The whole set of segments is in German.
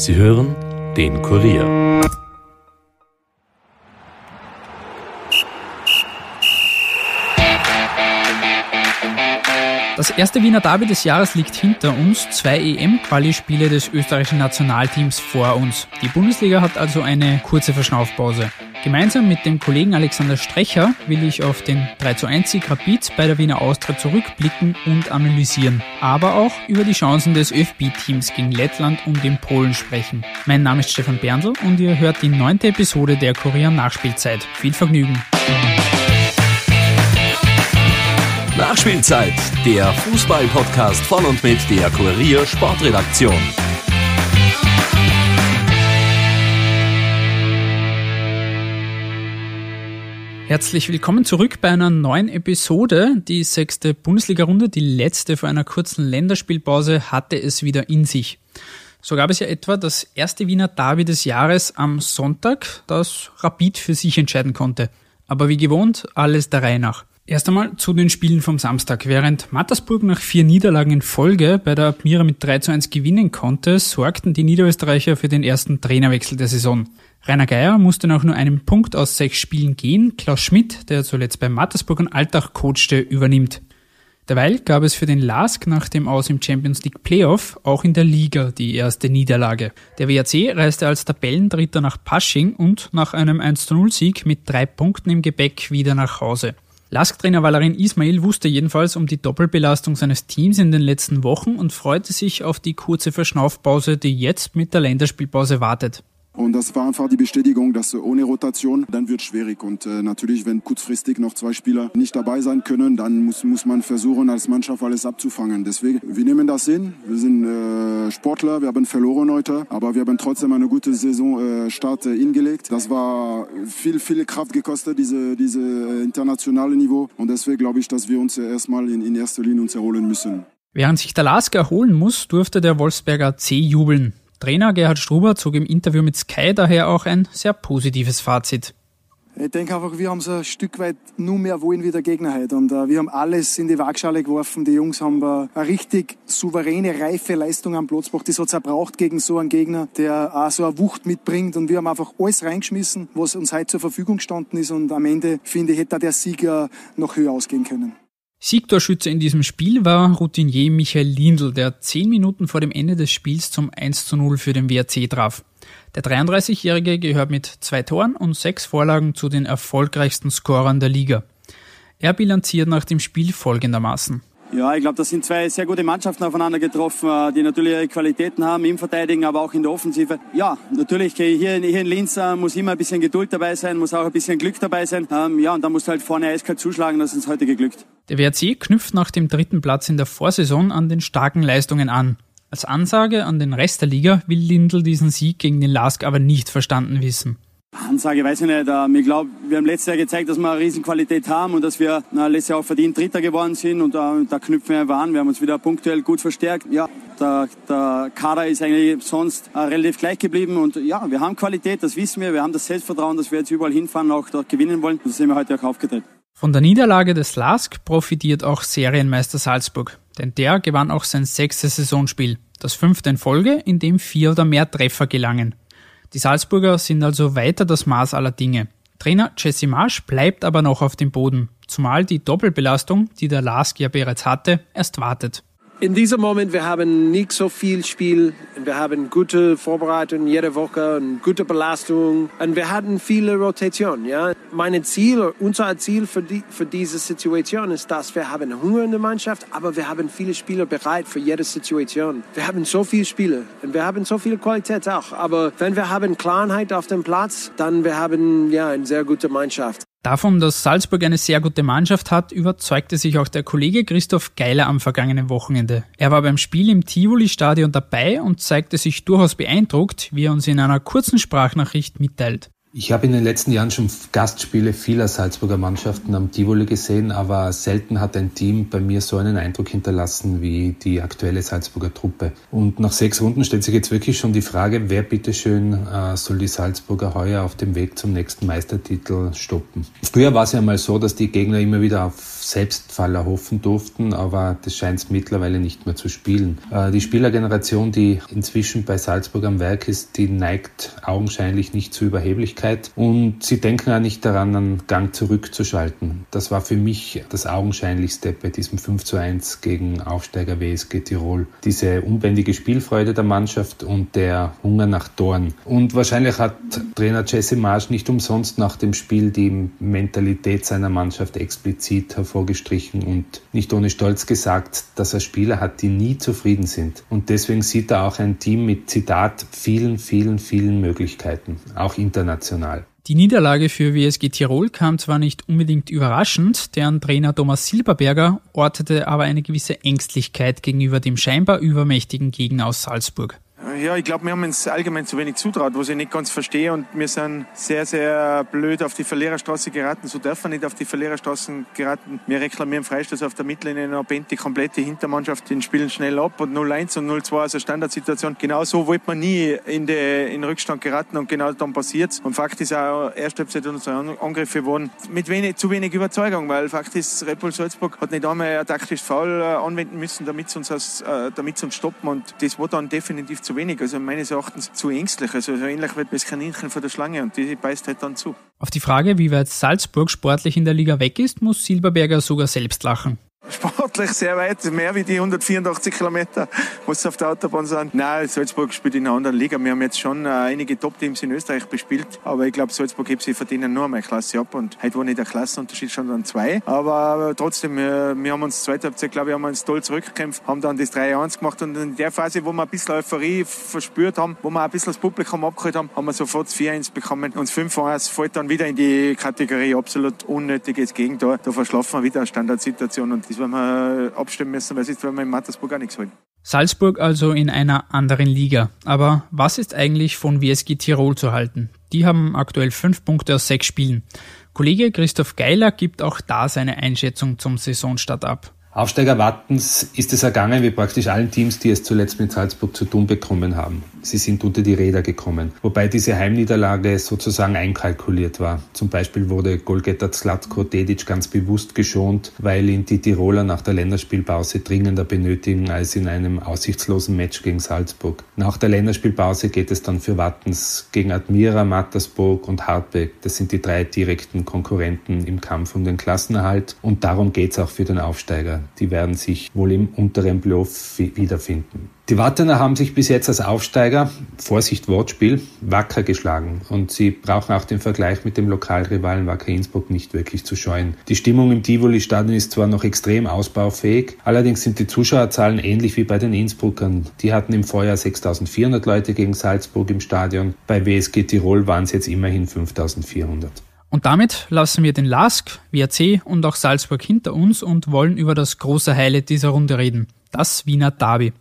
Sie hören den Kurier. Das erste Wiener Derby des Jahres liegt hinter uns, zwei EM-Quali-Spiele des österreichischen Nationalteams vor uns. Die Bundesliga hat also eine kurze Verschnaufpause. Gemeinsam mit dem Kollegen Alexander Strecher will ich auf den 3 zu 1 Sieg Rapid bei der Wiener Austria zurückblicken und analysieren, aber auch über die Chancen des ÖFB-Teams gegen Lettland und den Polen sprechen. Mein Name ist Stefan Berndl und ihr hört die neunte Episode der Korea Nachspielzeit. Viel Vergnügen! Nachspielzeit, der Fußball-Podcast von und mit der Kurier Sportredaktion. Herzlich willkommen zurück bei einer neuen Episode. Die sechste Bundesliga-Runde, die letzte vor einer kurzen Länderspielpause, hatte es wieder in sich. So gab es ja etwa das erste Wiener Derby des Jahres am Sonntag, das Rapid für sich entscheiden konnte. Aber wie gewohnt, alles der Reihe nach. Erst einmal zu den Spielen vom Samstag. Während Mattersburg nach vier Niederlagen in Folge bei der Admira mit 3 zu 1 gewinnen konnte, sorgten die Niederösterreicher für den ersten Trainerwechsel der Saison. Rainer Geier musste nach nur einem Punkt aus sechs Spielen gehen. Klaus Schmidt, der zuletzt bei Mattersburg und Altach coachte, übernimmt. Derweil gab es für den LASK nach dem Aus im Champions League Playoff auch in der Liga die erste Niederlage. Der WAC reiste als Tabellendritter nach Pasching und nach einem 1-0-Sieg mit drei Punkten im Gepäck wieder nach Hause. Lask-Trainer Valerin Ismail wusste jedenfalls um die Doppelbelastung seines Teams in den letzten Wochen und freute sich auf die kurze Verschnaufpause, die jetzt mit der Länderspielpause wartet. Und das war einfach die Bestätigung, dass ohne Rotation, dann wird schwierig. Und äh, natürlich, wenn kurzfristig noch zwei Spieler nicht dabei sein können, dann muss, muss man versuchen, als Mannschaft alles abzufangen. Deswegen, wir nehmen das hin. Wir sind äh, Sportler, wir haben verloren heute, aber wir haben trotzdem eine gute Saisonstart äh, hingelegt. Das war viel, viel Kraft gekostet, diese, diese äh, internationale Niveau. Und deswegen glaube ich, dass wir uns erstmal in, in erster Linie uns erholen müssen. Während sich der Lask erholen muss, durfte der Wolfsberger C jubeln. Trainer Gerhard Struber zog im Interview mit Sky daher auch ein sehr positives Fazit. Ich denke einfach, wir haben so ein Stück weit nur mehr wollen wie der Gegner heute. Und uh, wir haben alles in die Waagschale geworfen. Die Jungs haben uh, eine richtig souveräne, reife Leistung am Platz gebracht. Das hat es braucht gegen so einen Gegner, der auch so eine Wucht mitbringt. Und wir haben einfach alles reingeschmissen, was uns heute zur Verfügung gestanden ist. Und am Ende, finde ich, hätte der Sieger noch höher ausgehen können. Siegtorschütze in diesem Spiel war Routinier Michael Lindl, der zehn Minuten vor dem Ende des Spiels zum 1 zu 0 für den WRC traf. Der 33-Jährige gehört mit zwei Toren und sechs Vorlagen zu den erfolgreichsten Scorern der Liga. Er bilanziert nach dem Spiel folgendermaßen. Ja, ich glaube, das sind zwei sehr gute Mannschaften aufeinander getroffen, äh, die natürlich ihre Qualitäten haben im Verteidigen, aber auch in der Offensive. Ja, natürlich hier, hier in Linz äh, muss immer ein bisschen Geduld dabei sein, muss auch ein bisschen Glück dabei sein. Ähm, ja, und da muss halt vorne eiskalt zuschlagen, das ist uns heute geglückt. Der WRC knüpft nach dem dritten Platz in der Vorsaison an den starken Leistungen an. Als Ansage an den Rest der Liga will Lindl diesen Sieg gegen den Lask aber nicht verstanden wissen. Ansage weiß ich nicht. Ähm, ich glaube, wir haben letztes Jahr gezeigt, dass wir eine Riesenqualität haben und dass wir letztes Jahr auch verdient Dritter geworden sind und da, da knüpfen wir einfach an. Wir haben uns wieder punktuell gut verstärkt. Ja, der, der Kader ist eigentlich sonst äh, relativ gleich geblieben und ja, wir haben Qualität, das wissen wir. Wir haben das Selbstvertrauen, dass wir jetzt überall hinfahren, auch dort gewinnen wollen. Das sind wir heute auch aufgetreten. Von der Niederlage des LASK profitiert auch Serienmeister Salzburg, denn der gewann auch sein sechstes Saisonspiel, das fünfte in Folge, in dem vier oder mehr Treffer gelangen. Die Salzburger sind also weiter das Maß aller Dinge. Trainer Jesse Marsch bleibt aber noch auf dem Boden, zumal die Doppelbelastung, die der Lask ja bereits hatte, erst wartet. In diesem Moment, wir haben nicht so viel Spiel. Wir haben gute Vorbereitung jede Woche und gute Belastung. Und wir hatten viele Rotation, ja. Mein Ziel, unser Ziel für, die, für diese Situation ist, dass wir haben Hunger in der Mannschaft, aber wir haben viele Spieler bereit für jede Situation. Wir haben so viele Spieler und wir haben so viel Qualität auch. Aber wenn wir haben Klarheit auf dem Platz, dann wir haben ja eine sehr gute Mannschaft. Davon, dass Salzburg eine sehr gute Mannschaft hat, überzeugte sich auch der Kollege Christoph Geiler am vergangenen Wochenende. Er war beim Spiel im Tivoli-Stadion dabei und zeigte sich durchaus beeindruckt, wie er uns in einer kurzen Sprachnachricht mitteilt. Ich habe in den letzten Jahren schon Gastspiele vieler Salzburger Mannschaften am Tivoli gesehen, aber selten hat ein Team bei mir so einen Eindruck hinterlassen wie die aktuelle Salzburger Truppe. Und nach sechs Runden stellt sich jetzt wirklich schon die Frage, wer bitteschön äh, soll die Salzburger heuer auf dem Weg zum nächsten Meistertitel stoppen. Früher war es ja mal so, dass die Gegner immer wieder auf Selbstfaller hoffen durften, aber das scheint mittlerweile nicht mehr zu spielen. Äh, die Spielergeneration, die inzwischen bei Salzburg am Werk ist, die neigt augenscheinlich nicht zu Überheblichkeit und sie denken auch nicht daran, einen Gang zurückzuschalten. Das war für mich das Augenscheinlichste bei diesem 5 zu 1 gegen Aufsteiger WSG Tirol. Diese unbändige Spielfreude der Mannschaft und der Hunger nach Toren. Und wahrscheinlich hat Trainer Jesse Marsch nicht umsonst nach dem Spiel die Mentalität seiner Mannschaft explizit hervorgestrichen und nicht ohne Stolz gesagt, dass er Spieler hat, die nie zufrieden sind. Und deswegen sieht er auch ein Team mit Zitat vielen, vielen, vielen Möglichkeiten, auch international. Die Niederlage für WSG Tirol kam zwar nicht unbedingt überraschend, deren Trainer Thomas Silberberger ortete aber eine gewisse Ängstlichkeit gegenüber dem scheinbar übermächtigen Gegner aus Salzburg. Ja, ich glaube, wir haben uns allgemein zu wenig zutraut, was ich nicht ganz verstehe. Und wir sind sehr, sehr blöd auf die Verliererstraße geraten. So dürfen wir nicht auf die Verliererstraßen geraten. Wir reklamieren Freistoß auf der Mittellinie und bent die komplette Hintermannschaft den spielen schnell ab. Und 0-1 und 0-2 also Standardsituation. Genau so wollte man nie in, den in Rückstand geraten und genau dann passiert Und Fakt ist auch, erste Halbzeit unsere Angriffe wurden mit wenig, zu wenig Überzeugung, weil Fakt ist, Red Bull Salzburg hat nicht einmal ein taktisches Foul äh, anwenden müssen, damit sie uns, äh, damit sie uns stoppen. Und das war dann definitiv zu wenig wenig, also meines Erachtens zu ängstlich. Also so ähnlich wie das Kaninchen von der Schlange und die beißt halt dann zu. Auf die Frage, wie weit Salzburg sportlich in der Liga weg ist, muss Silberberger sogar selbst lachen sportlich sehr weit, mehr wie die 184 Kilometer, was auf der Autobahn sind. Nein, Salzburg spielt in einer anderen Liga. Wir haben jetzt schon äh, einige Top-Teams in Österreich bespielt, aber ich glaube, Salzburg hebt sie verdienen nur einmal Klasse ab und heute war nicht der Klassenunterschied schon dann zwei. Aber trotzdem, wir, wir haben uns zweite Halbzeit, glaube ich, haben wir uns toll zurückgekämpft, haben dann das 3-1 gemacht und in der Phase, wo wir ein bisschen Euphorie verspürt haben, wo wir ein bisschen das Publikum abgeholt haben, haben wir sofort 4-1 bekommen und 5-1 fällt dann wieder in die Kategorie absolut unnötiges Gegentor. Da verschlafen wir wieder eine Standardsituation und das werden wir abstimmen müssen, weil sonst werden wir in Mattersburg auch nichts holen. Salzburg also in einer anderen Liga. Aber was ist eigentlich von WSG Tirol zu halten? Die haben aktuell fünf Punkte aus sechs Spielen. Kollege Christoph Geiler gibt auch da seine Einschätzung zum Saisonstart ab. Aufsteiger Wattens ist es ergangen wie praktisch allen Teams, die es zuletzt mit Salzburg zu tun bekommen haben. Sie sind unter die Räder gekommen, wobei diese Heimniederlage sozusagen einkalkuliert war. Zum Beispiel wurde Golgeta Zlatko Dedic ganz bewusst geschont, weil ihn die Tiroler nach der Länderspielpause dringender benötigen als in einem aussichtslosen Match gegen Salzburg. Nach der Länderspielpause geht es dann für Wattens gegen Admira, Mattersburg und Hartbeck. Das sind die drei direkten Konkurrenten im Kampf um den Klassenerhalt und darum geht es auch für den Aufsteiger die werden sich wohl im unteren Playoff wiederfinden. Die Wattener haben sich bis jetzt als Aufsteiger, Vorsicht Wortspiel, wacker geschlagen und sie brauchen auch den Vergleich mit dem Lokalrivalen Wacker Innsbruck nicht wirklich zu scheuen. Die Stimmung im Tivoli-Stadion ist zwar noch extrem ausbaufähig, allerdings sind die Zuschauerzahlen ähnlich wie bei den Innsbruckern. Die hatten im Vorjahr 6400 Leute gegen Salzburg im Stadion, bei WSG Tirol waren es jetzt immerhin 5400. Und damit lassen wir den LASK, WRC und auch Salzburg hinter uns und wollen über das große Highlight dieser Runde reden, das Wiener Derby.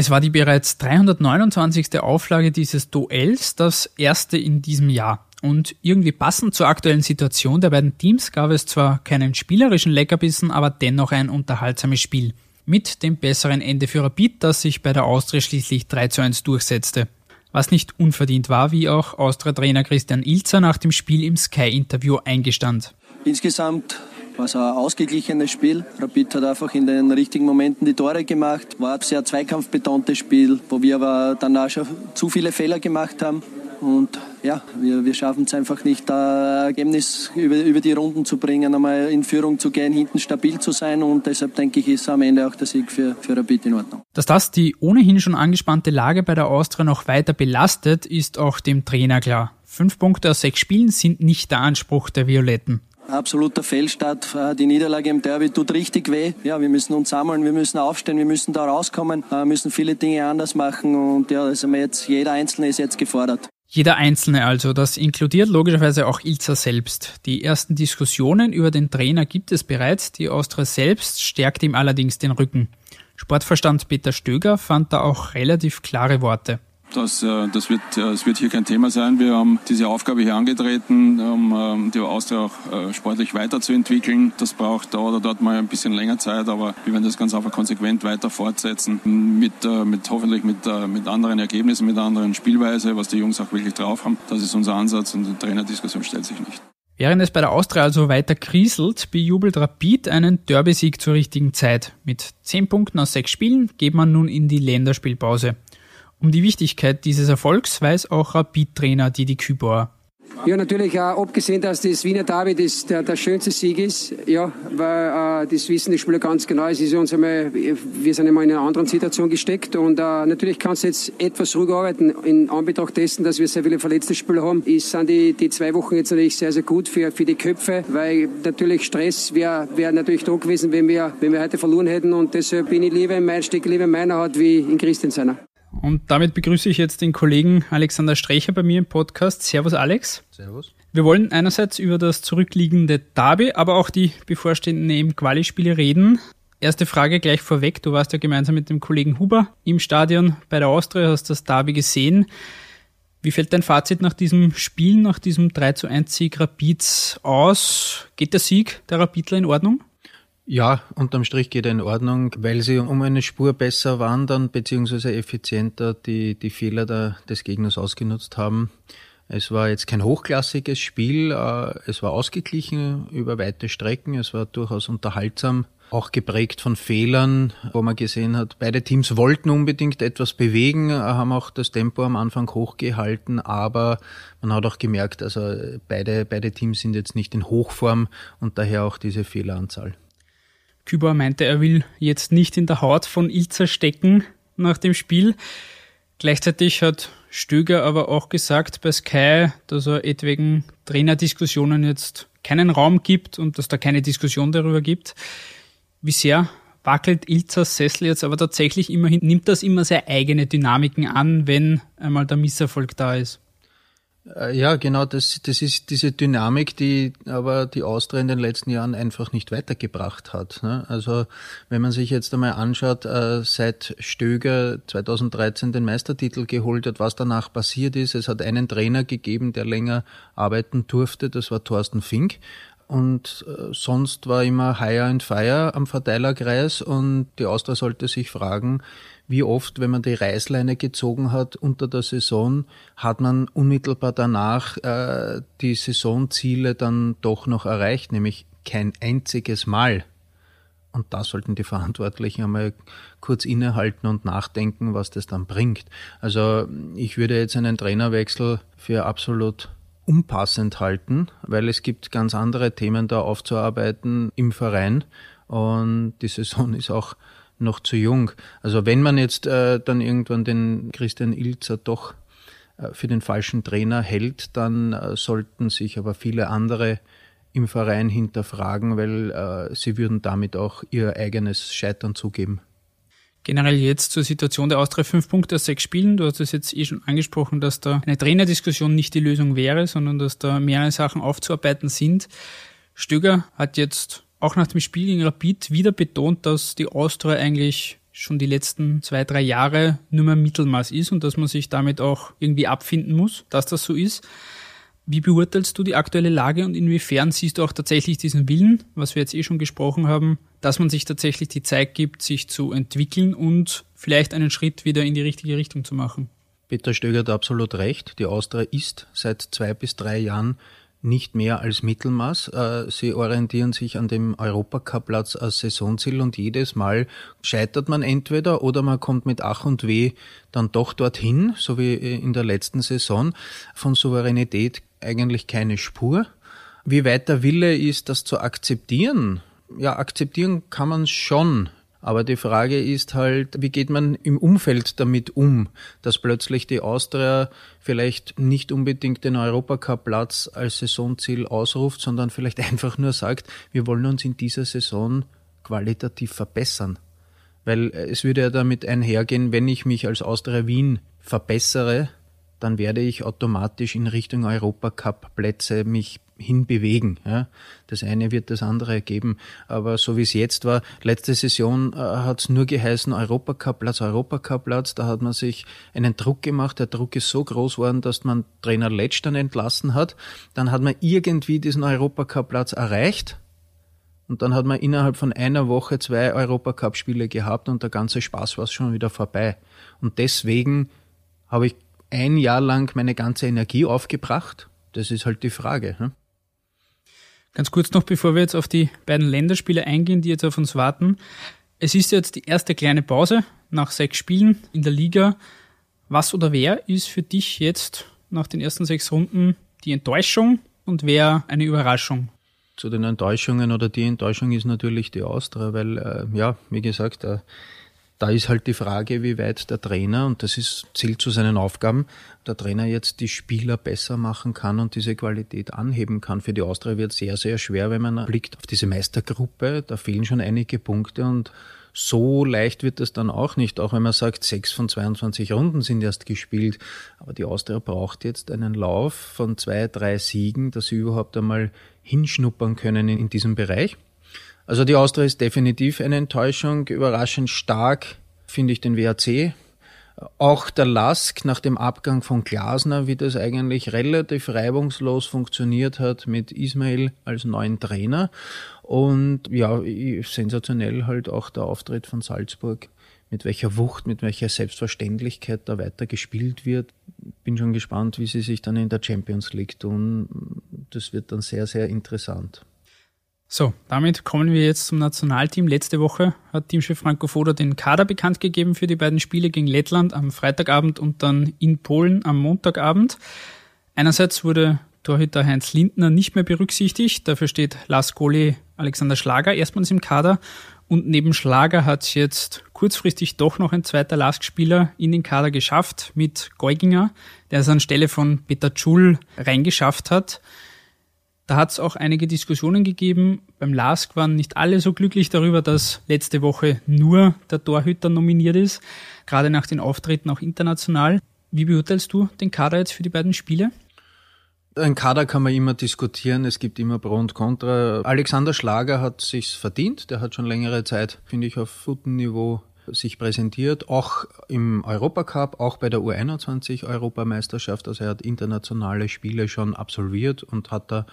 Es war die bereits 329. Auflage dieses Duells, das erste in diesem Jahr. Und irgendwie passend zur aktuellen Situation der beiden Teams gab es zwar keinen spielerischen Leckerbissen, aber dennoch ein unterhaltsames Spiel. Mit dem besseren Ende für Rapid, das sich bei der Austria schließlich 3 zu 1 durchsetzte was nicht unverdient war, wie auch Austria-Trainer Christian Ilzer nach dem Spiel im Sky-Interview eingestand. Insgesamt war es ein ausgeglichenes Spiel. Rapid hat einfach in den richtigen Momenten die Tore gemacht. War ein sehr zweikampfbetontes Spiel, wo wir aber dann auch schon zu viele Fehler gemacht haben. Und ja, wir, wir schaffen es einfach nicht, da Ergebnis über, über die Runden zu bringen, einmal in Führung zu gehen, hinten stabil zu sein. Und deshalb denke ich, ist am Ende auch der Sieg für, für Rapid in Ordnung. Dass das die ohnehin schon angespannte Lage bei der Austria noch weiter belastet, ist auch dem Trainer klar. Fünf Punkte aus sechs Spielen sind nicht der Anspruch der Violetten absoluter Fehlstart. Äh, die Niederlage im Derby tut richtig weh. Ja, wir müssen uns sammeln, wir müssen aufstehen, wir müssen da rauskommen, äh, müssen viele Dinge anders machen und ja, also jetzt, jeder Einzelne ist jetzt gefordert. Jeder Einzelne also, das inkludiert logischerweise auch Ilza selbst. Die ersten Diskussionen über den Trainer gibt es bereits, die Austria selbst stärkt ihm allerdings den Rücken. Sportverstand Peter Stöger fand da auch relativ klare Worte. Das, äh, das, wird, äh, das wird hier kein Thema sein. Wir haben diese Aufgabe hier angetreten, um ähm, die Austria auch äh, sportlich weiterzuentwickeln. Das braucht da oder dort mal ein bisschen länger Zeit, aber wir werden das ganz einfach konsequent weiter fortsetzen. Mit, mit hoffentlich mit, mit anderen Ergebnissen, mit anderen Spielweise, was die Jungs auch wirklich drauf haben. Das ist unser Ansatz und die Trainerdiskussion stellt sich nicht. Während es bei der Austria also weiter kriselt, bejubelt Rapid einen Derby-Sieg zur richtigen Zeit. Mit 10 Punkten aus sechs Spielen geht man nun in die Länderspielpause. Um die Wichtigkeit dieses Erfolgs weiß auch Rapid-Trainer Didi Kübauer. Ja, natürlich, äh, abgesehen, dass das Wiener Derby das, der, der schönste Sieg ist, ja, weil äh, das wissen die Spieler ganz genau. Es ist uns einmal, wir sind einmal in einer anderen Situation gesteckt und äh, natürlich kannst du jetzt etwas ruhiger arbeiten. In Anbetracht dessen, dass wir sehr viele verletzte Spieler haben, ist, sind die, die zwei Wochen jetzt natürlich sehr, sehr gut für, für die Köpfe, weil natürlich Stress wäre wär natürlich da gewesen, wenn wir, wenn wir heute verloren hätten und deshalb bin ich lieber in mein Stück lieber in meiner Haut wie in Christian seiner. Und damit begrüße ich jetzt den Kollegen Alexander Strecher bei mir im Podcast. Servus Alex. Servus. Wir wollen einerseits über das zurückliegende Derby, aber auch die bevorstehenden eben Quali-Spiele reden. Erste Frage gleich vorweg. Du warst ja gemeinsam mit dem Kollegen Huber im Stadion bei der Austria, hast das Derby gesehen. Wie fällt dein Fazit nach diesem Spiel, nach diesem 3 zu 1 Sieg Rapids aus? Geht der Sieg der Rapidler in Ordnung? Ja, unterm Strich geht er in Ordnung, weil sie um eine Spur besser wandern beziehungsweise effizienter die, die Fehler der, des Gegners ausgenutzt haben. Es war jetzt kein hochklassiges Spiel, äh, es war ausgeglichen über weite Strecken, es war durchaus unterhaltsam, auch geprägt von Fehlern, wo man gesehen hat, beide Teams wollten unbedingt etwas bewegen, haben auch das Tempo am Anfang hochgehalten, aber man hat auch gemerkt, also beide, beide Teams sind jetzt nicht in Hochform und daher auch diese Fehleranzahl. Küber meinte, er will jetzt nicht in der Haut von Ilzer stecken nach dem Spiel. Gleichzeitig hat Stöger aber auch gesagt bei Sky, dass er etwegen Trainerdiskussionen jetzt keinen Raum gibt und dass da keine Diskussion darüber gibt. Wie sehr wackelt Ilzers Sessel jetzt aber tatsächlich immerhin, nimmt das immer sehr eigene Dynamiken an, wenn einmal der Misserfolg da ist? Äh, ja, genau, das, das ist diese Dynamik, die aber die Austria in den letzten Jahren einfach nicht weitergebracht hat. Ne? Also wenn man sich jetzt einmal anschaut, äh, seit Stöger 2013 den Meistertitel geholt hat, was danach passiert ist, es hat einen Trainer gegeben, der länger arbeiten durfte, das war Thorsten Fink und äh, sonst war immer Hire and Fire am Verteilerkreis und die Austria sollte sich fragen, wie oft, wenn man die Reißleine gezogen hat unter der Saison, hat man unmittelbar danach äh, die Saisonziele dann doch noch erreicht, nämlich kein einziges Mal. Und da sollten die Verantwortlichen einmal kurz innehalten und nachdenken, was das dann bringt. Also ich würde jetzt einen Trainerwechsel für absolut unpassend halten, weil es gibt ganz andere Themen da aufzuarbeiten im Verein und die Saison ist auch noch zu jung. Also wenn man jetzt äh, dann irgendwann den Christian Ilzer doch äh, für den falschen Trainer hält, dann äh, sollten sich aber viele andere im Verein hinterfragen, weil äh, sie würden damit auch ihr eigenes Scheitern zugeben. Generell jetzt zur Situation der Austria fünf Punkte aus sechs Spielen. Du hast es jetzt eh schon angesprochen, dass da eine Trainerdiskussion nicht die Lösung wäre, sondern dass da mehrere Sachen aufzuarbeiten sind. Stöger hat jetzt auch nach dem Spiel gegen Rapid wieder betont, dass die Austria eigentlich schon die letzten zwei, drei Jahre nur mehr Mittelmaß ist und dass man sich damit auch irgendwie abfinden muss, dass das so ist. Wie beurteilst du die aktuelle Lage und inwiefern siehst du auch tatsächlich diesen Willen, was wir jetzt eh schon gesprochen haben, dass man sich tatsächlich die Zeit gibt, sich zu entwickeln und vielleicht einen Schritt wieder in die richtige Richtung zu machen? Peter Stöger hat absolut recht. Die Austria ist seit zwei bis drei Jahren nicht mehr als Mittelmaß. Äh, sie orientieren sich an dem Europacup-Platz als Saisonziel und jedes Mal scheitert man entweder oder man kommt mit Ach und Weh dann doch dorthin, so wie in der letzten Saison. Von Souveränität eigentlich keine Spur. Wie weit der Wille ist, das zu akzeptieren? Ja, akzeptieren kann man schon. Aber die Frage ist halt, wie geht man im Umfeld damit um, dass plötzlich die Austria vielleicht nicht unbedingt den Europacup-Platz als Saisonziel ausruft, sondern vielleicht einfach nur sagt, wir wollen uns in dieser Saison qualitativ verbessern. Weil es würde ja damit einhergehen, wenn ich mich als Austria Wien verbessere, dann werde ich automatisch in Richtung Europacup-Plätze mich hinbewegen. Ja. Das eine wird das andere ergeben. Aber so wie es jetzt war, letzte Saison äh, hat es nur geheißen Europacup-Platz, Europacup-Platz. Da hat man sich einen Druck gemacht. Der Druck ist so groß geworden, dass man Trainer Letsch dann entlassen hat. Dann hat man irgendwie diesen Europacup-Platz erreicht. Und dann hat man innerhalb von einer Woche zwei Europacup-Spiele gehabt und der ganze Spaß war schon wieder vorbei. Und deswegen habe ich ein Jahr lang meine ganze Energie aufgebracht. Das ist halt die Frage. Ne? Ganz kurz noch, bevor wir jetzt auf die beiden Länderspiele eingehen, die jetzt auf uns warten. Es ist jetzt die erste kleine Pause nach sechs Spielen in der Liga. Was oder wer ist für dich jetzt nach den ersten sechs Runden die Enttäuschung und wer eine Überraschung? Zu den Enttäuschungen oder die Enttäuschung ist natürlich die Austria, weil, äh, ja, wie gesagt, äh, da ist halt die Frage, wie weit der Trainer, und das ist, zählt zu seinen Aufgaben, der Trainer jetzt die Spieler besser machen kann und diese Qualität anheben kann. Für die Austria wird sehr, sehr schwer, wenn man blickt auf diese Meistergruppe. Da fehlen schon einige Punkte und so leicht wird es dann auch nicht, auch wenn man sagt, sechs von 22 Runden sind erst gespielt. Aber die Austria braucht jetzt einen Lauf von zwei, drei Siegen, dass sie überhaupt einmal hinschnuppern können in, in diesem Bereich. Also die Austria ist definitiv eine Enttäuschung. Überraschend stark finde ich den WAC. Auch der Lask nach dem Abgang von Glasner, wie das eigentlich relativ reibungslos funktioniert hat mit Ismail als neuen Trainer. Und ja, sensationell halt auch der Auftritt von Salzburg, mit welcher Wucht, mit welcher Selbstverständlichkeit da weiter gespielt wird. Bin schon gespannt, wie sie sich dann in der Champions League tun. Das wird dann sehr, sehr interessant. So, damit kommen wir jetzt zum Nationalteam. Letzte Woche hat Teamchef Franco Foda den Kader bekannt gegeben für die beiden Spiele gegen Lettland am Freitagabend und dann in Polen am Montagabend. Einerseits wurde Torhüter Heinz Lindner nicht mehr berücksichtigt. Dafür steht Lars Goli Alexander Schlager erstmals im Kader. Und neben Schlager hat es jetzt kurzfristig doch noch ein zweiter Lastspieler in den Kader geschafft mit Geuginger, der es anstelle von Peter Schul reingeschafft hat. Da hat es auch einige Diskussionen gegeben. Beim LASK waren nicht alle so glücklich darüber, dass letzte Woche nur der Torhüter nominiert ist, gerade nach den Auftritten auch international. Wie beurteilst du den Kader jetzt für die beiden Spiele? Ein Kader kann man immer diskutieren, es gibt immer Pro und Contra. Alexander Schlager hat sich's verdient, der hat schon längere Zeit, finde ich, auf gutem Niveau sich präsentiert, auch im Europacup, auch bei der U21 Europameisterschaft. Also er hat internationale Spiele schon absolviert und hat da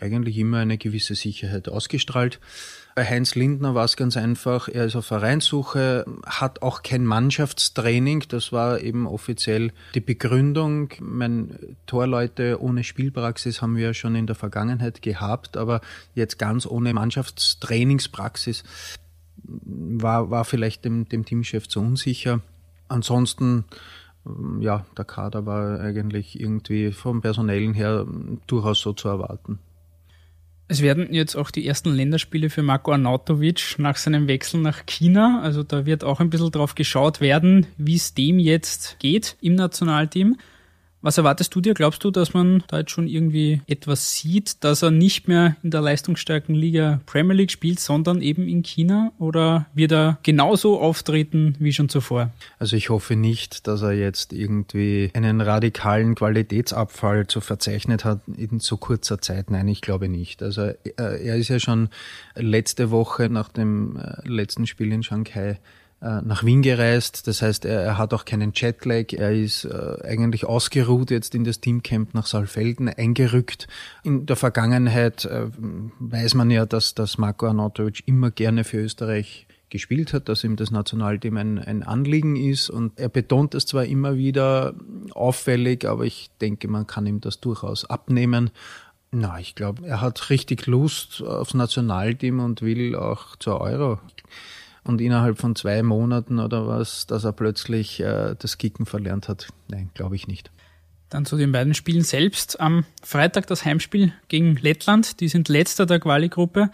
eigentlich immer eine gewisse Sicherheit ausgestrahlt. Bei Heinz Lindner war es ganz einfach, er ist auf Vereinssuche, hat auch kein Mannschaftstraining, das war eben offiziell die Begründung. Mein Torleute ohne Spielpraxis haben wir schon in der Vergangenheit gehabt, aber jetzt ganz ohne Mannschaftstrainingspraxis war, war vielleicht dem, dem Teamchef zu unsicher. Ansonsten, ja, der Kader war eigentlich irgendwie vom Personellen her durchaus so zu erwarten. Es werden jetzt auch die ersten Länderspiele für Marco Arnautovic nach seinem Wechsel nach China. Also da wird auch ein bisschen drauf geschaut werden, wie es dem jetzt geht im Nationalteam. Was erwartest du dir? Glaubst du, dass man da jetzt schon irgendwie etwas sieht, dass er nicht mehr in der leistungsstarken Liga Premier League spielt, sondern eben in China? Oder wird er genauso auftreten wie schon zuvor? Also ich hoffe nicht, dass er jetzt irgendwie einen radikalen Qualitätsabfall zu verzeichnet hat in so kurzer Zeit. Nein, ich glaube nicht. Also äh, er ist ja schon letzte Woche nach dem äh, letzten Spiel in Shanghai nach Wien gereist. Das heißt, er, er, hat auch keinen Jetlag. Er ist äh, eigentlich ausgeruht jetzt in das Teamcamp nach Saalfelden eingerückt. In der Vergangenheit äh, weiß man ja, dass, dass Marco Arnautovic immer gerne für Österreich gespielt hat, dass ihm das Nationalteam ein, ein Anliegen ist. Und er betont es zwar immer wieder auffällig, aber ich denke, man kann ihm das durchaus abnehmen. Na, ich glaube, er hat richtig Lust aufs Nationalteam und will auch zur Euro und innerhalb von zwei Monaten oder was, dass er plötzlich äh, das Kicken verlernt hat. Nein, glaube ich nicht. Dann zu den beiden Spielen selbst. Am Freitag das Heimspiel gegen Lettland. Die sind letzter der Quali-Gruppe.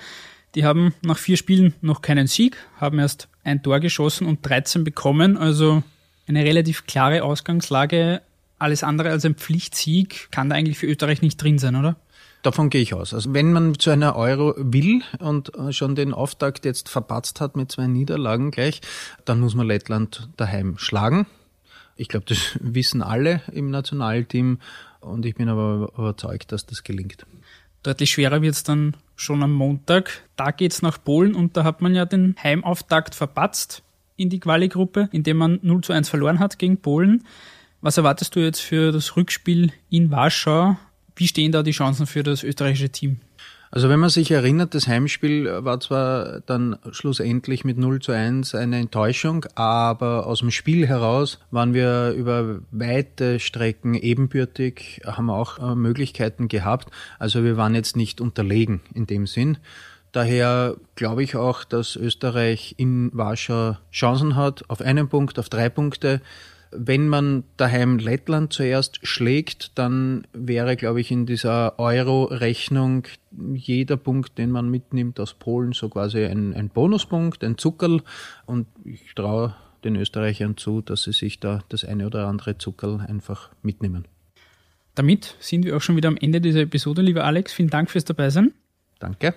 Die haben nach vier Spielen noch keinen Sieg, haben erst ein Tor geschossen und 13 bekommen. Also eine relativ klare Ausgangslage. Alles andere als ein Pflichtsieg kann da eigentlich für Österreich nicht drin sein, oder? Davon gehe ich aus. Also wenn man zu einer Euro will und äh, schon den Auftakt jetzt verpatzt hat mit zwei Niederlagen gleich, dann muss man Lettland daheim schlagen. Ich glaube, das wissen alle im Nationalteam und ich bin aber überzeugt, dass das gelingt. Deutlich schwerer wird es dann schon am Montag. Da geht's nach Polen und da hat man ja den Heimauftakt verpatzt in die Quali-Gruppe, indem man 0 zu 1 verloren hat gegen Polen. Was erwartest du jetzt für das Rückspiel in Warschau? Wie stehen da die Chancen für das österreichische Team? Also wenn man sich erinnert, das Heimspiel war zwar dann schlussendlich mit 0 zu 1 eine Enttäuschung, aber aus dem Spiel heraus waren wir über weite Strecken ebenbürtig, haben auch äh, Möglichkeiten gehabt. Also wir waren jetzt nicht unterlegen in dem Sinn. Daher glaube ich auch, dass Österreich in Warschau Chancen hat auf einen Punkt, auf drei Punkte. Wenn man daheim Lettland zuerst schlägt, dann wäre, glaube ich, in dieser Euro-Rechnung jeder Punkt, den man mitnimmt aus Polen, so quasi ein, ein Bonuspunkt, ein Zuckerl. Und ich traue den Österreichern zu, dass sie sich da das eine oder andere Zuckerl einfach mitnehmen. Damit sind wir auch schon wieder am Ende dieser Episode, lieber Alex. Vielen Dank fürs Dabeisein. Danke.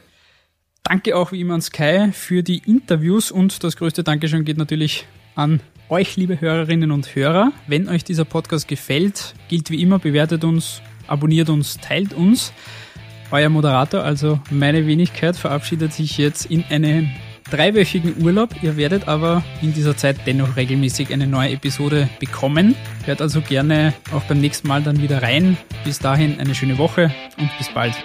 Danke auch wie immer an Sky für die Interviews und das größte Dankeschön geht natürlich an euch, liebe Hörerinnen und Hörer. Wenn euch dieser Podcast gefällt, gilt wie immer, bewertet uns, abonniert uns, teilt uns. Euer Moderator, also meine Wenigkeit, verabschiedet sich jetzt in einen dreiwöchigen Urlaub. Ihr werdet aber in dieser Zeit dennoch regelmäßig eine neue Episode bekommen. Hört also gerne auch beim nächsten Mal dann wieder rein. Bis dahin eine schöne Woche und bis bald.